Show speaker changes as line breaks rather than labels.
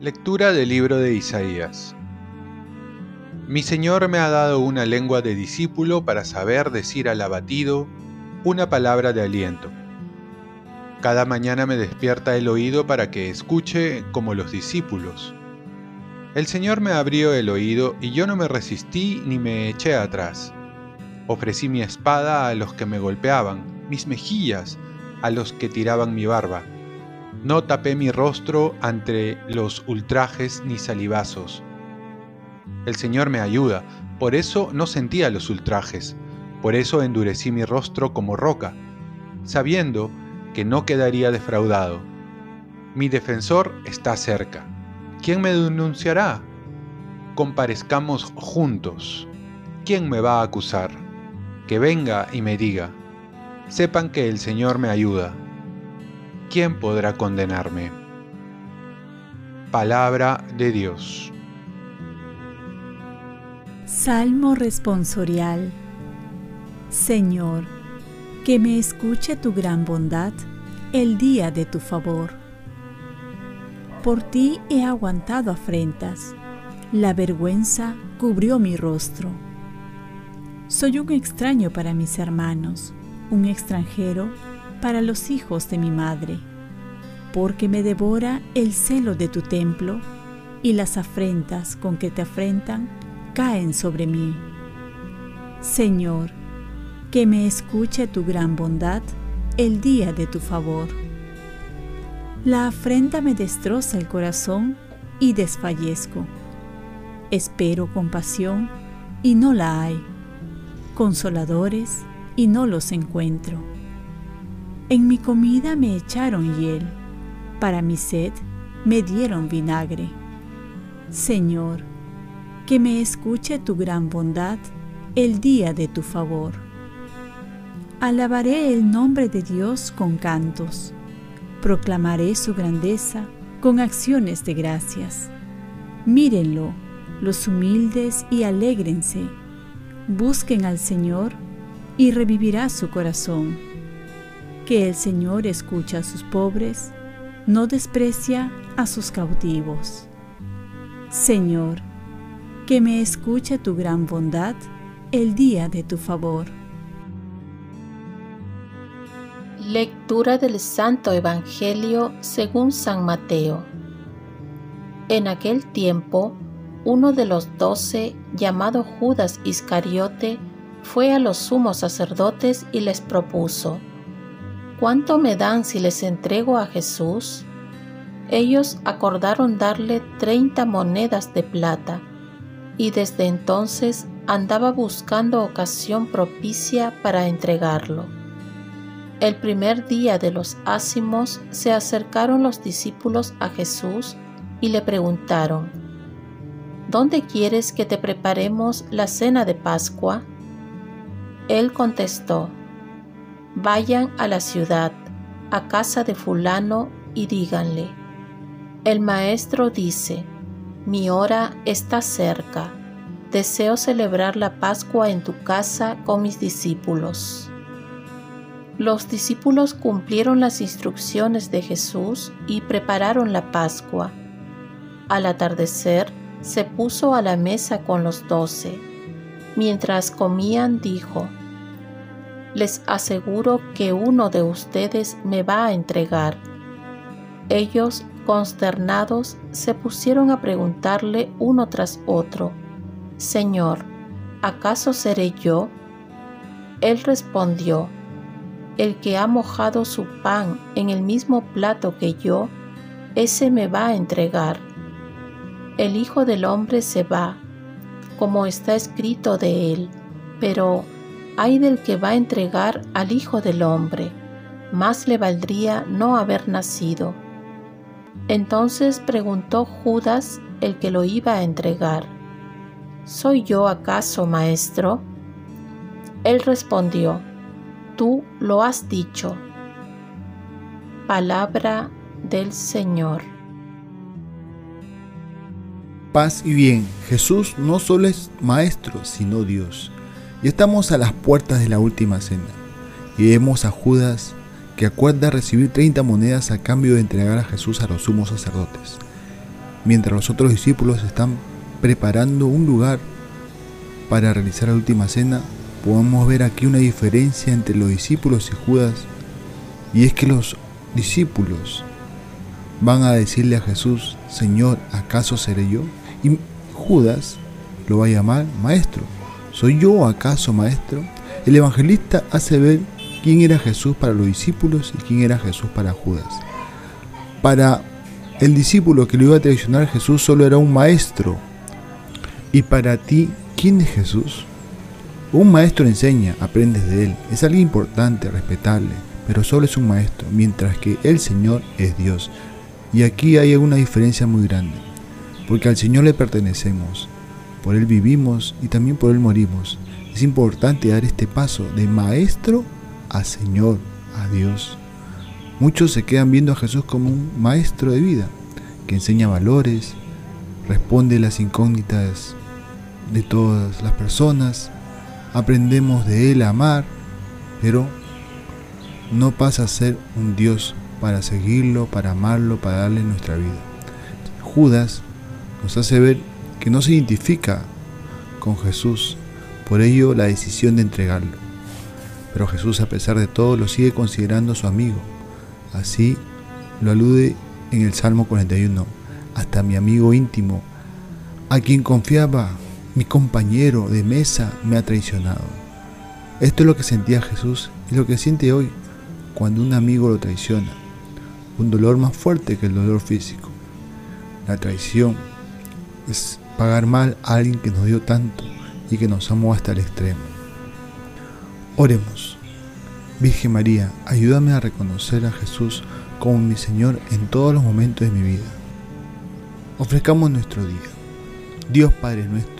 Lectura del libro de Isaías. Mi Señor me ha dado una lengua de discípulo para saber decir al abatido una palabra de aliento. Cada mañana me despierta el oído para que escuche como los discípulos. El Señor me abrió el oído y yo no me resistí ni me eché atrás. Ofrecí mi espada a los que me golpeaban, mis mejillas a los que tiraban mi barba no tapé mi rostro ante los ultrajes ni salivazos. El Señor me ayuda, por eso no sentía los ultrajes, por eso endurecí mi rostro como roca, sabiendo que no quedaría defraudado. Mi defensor está cerca. ¿Quién me denunciará? Comparezcamos juntos. ¿Quién me va a acusar? Que venga y me diga. Sepan que el Señor me ayuda ¿quién podrá condenarme? Palabra de Dios.
Salmo responsorial. Señor, que me escuche tu gran bondad el día de tu favor. Por ti he aguantado afrentas, la vergüenza cubrió mi rostro. Soy un extraño para mis hermanos, un extranjero para los hijos de mi madre, porque me devora el celo de tu templo y las afrentas con que te afrentan caen sobre mí. Señor, que me escuche tu gran bondad el día de tu favor. La afrenta me destroza el corazón y desfallezco. Espero compasión y no la hay, consoladores y no los encuentro. En mi comida me echaron hiel, para mi sed me dieron vinagre. Señor, que me escuche tu gran bondad el día de tu favor. Alabaré el nombre de Dios con cantos, proclamaré su grandeza con acciones de gracias. Mírenlo, los humildes, y alégrense. Busquen al Señor y revivirá su corazón que el Señor escucha a sus pobres, no desprecia a sus cautivos. Señor, que me escuche tu gran bondad el día de tu favor.
Lectura del Santo Evangelio según San Mateo. En aquel tiempo, uno de los doce, llamado Judas Iscariote, fue a los sumos sacerdotes y les propuso, ¿cuánto me dan si les entrego a Jesús? Ellos acordaron darle treinta monedas de plata, y desde entonces andaba buscando ocasión propicia para entregarlo. El primer día de los ácimos se acercaron los discípulos a Jesús y le preguntaron, ¿Dónde quieres que te preparemos la cena de Pascua? Él contestó, vayan a la ciudad, a casa de fulano, y díganle, el maestro dice, mi hora está cerca, deseo celebrar la Pascua en tu casa con mis discípulos. Los discípulos cumplieron las instrucciones de Jesús y prepararon la Pascua. Al atardecer, se puso a la mesa con los doce. Mientras comían, dijo, les aseguro que uno de ustedes me va a entregar. Ellos, consternados, se pusieron a preguntarle uno tras otro, Señor, ¿acaso seré yo? Él respondió, El que ha mojado su pan en el mismo plato que yo, ese me va a entregar. El Hijo del Hombre se va, como está escrito de él, pero hay del que va a entregar al Hijo del Hombre, más le valdría no haber nacido. Entonces preguntó Judas, el que lo iba a entregar, ¿Soy yo acaso, maestro? Él respondió, Tú lo has dicho. Palabra del Señor.
Paz y bien, Jesús no solo es Maestro, sino Dios. Y estamos a las puertas de la última cena. Y vemos a Judas que acuerda recibir 30 monedas a cambio de entregar a Jesús a los sumos sacerdotes. Mientras los otros discípulos están preparando un lugar para realizar la última cena, podemos ver aquí una diferencia entre los discípulos y Judas. Y es que los discípulos van a decirle a Jesús, Señor, ¿acaso seré yo? Y Judas lo va a llamar maestro. ¿Soy yo acaso maestro? El evangelista hace ver quién era Jesús para los discípulos y quién era Jesús para Judas. Para el discípulo que lo iba a traicionar Jesús solo era un maestro. Y para ti, ¿quién es Jesús? Un maestro enseña, aprendes de él, es alguien importante, respetable, pero solo es un maestro, mientras que el Señor es Dios. Y aquí hay una diferencia muy grande, porque al Señor le pertenecemos, por Él vivimos y también por Él morimos. Es importante dar este paso de maestro a Señor, a Dios. Muchos se quedan viendo a Jesús como un maestro de vida, que enseña valores, responde las incógnitas de todas las personas, aprendemos de Él a amar, pero no pasa a ser un Dios para seguirlo, para amarlo, para darle nuestra vida. Judas nos hace ver que no se identifica con Jesús, por ello la decisión de entregarlo. Pero Jesús a pesar de todo lo sigue considerando su amigo. Así lo alude en el Salmo 41, hasta mi amigo íntimo, a quien confiaba, mi compañero de mesa me ha traicionado. Esto es lo que sentía Jesús y lo que siente hoy cuando un amigo lo traiciona un dolor más fuerte que el dolor físico. La traición es pagar mal a alguien que nos dio tanto y que nos amó hasta el extremo. Oremos. Virgen María, ayúdame a reconocer a Jesús como mi Señor en todos los momentos de mi vida. Ofrezcamos nuestro día. Dios Padre nuestro,